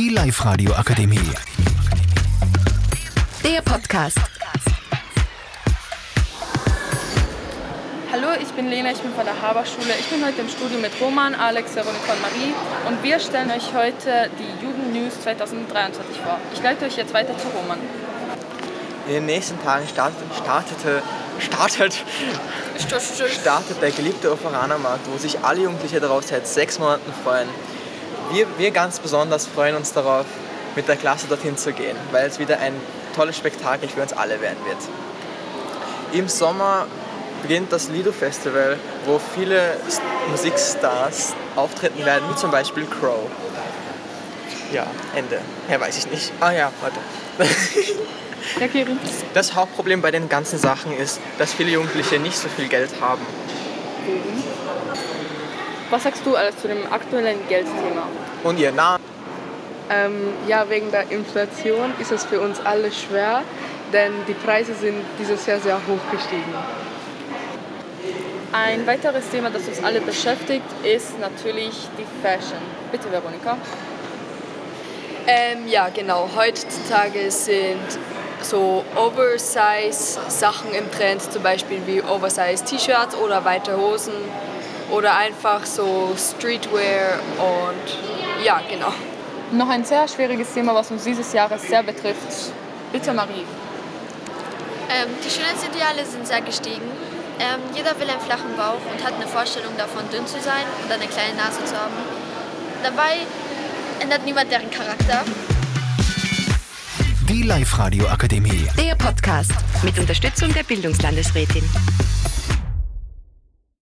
Die Live-Radio Akademie. Der Podcast. Hallo, ich bin Lena, ich bin von der Haberschule. Ich bin heute im Studio mit Roman, Alex, Veronika und Marie und wir stellen euch heute die Jugend News 2023 vor. Ich leite euch jetzt weiter zu Roman. In den nächsten Tagen startet, startete, startet, startet der geliebte Oferanermarkt, wo sich alle Jugendliche darauf seit sechs Monaten freuen. Wir, wir ganz besonders freuen uns darauf, mit der Klasse dorthin zu gehen, weil es wieder ein tolles Spektakel für uns alle werden wird. Im Sommer beginnt das Lido Festival, wo viele Musikstars auftreten werden, wie zum Beispiel Crow. Ja, Ende. Mehr weiß ich nicht. Ah ja, warte. Ja, Kiri. Das Hauptproblem bei den ganzen Sachen ist, dass viele Jugendliche nicht so viel Geld haben. Was sagst du alles zu dem aktuellen Geldthema? Und ihr Name? Ähm, ja, wegen der Inflation ist es für uns alle schwer, denn die Preise sind dieses Jahr sehr hoch gestiegen. Ein weiteres Thema, das uns alle beschäftigt, ist natürlich die Fashion. Bitte, Veronika. Ähm, ja, genau. Heutzutage sind so Oversize-Sachen im Trend, zum Beispiel wie Oversize-T-Shirts oder weite Hosen oder einfach so Streetwear und ja, genau. Noch ein sehr schwieriges Thema, was uns dieses Jahres sehr betrifft. Bitte, Marie. Ähm, die Schönheitsideale sind sehr gestiegen. Ähm, jeder will einen flachen Bauch und hat eine Vorstellung davon, dünn zu sein und eine kleine Nase zu haben. Dabei ändert niemand deren Charakter. Die Live-Radio Akademie. Der Podcast mit Unterstützung der Bildungslandesrätin.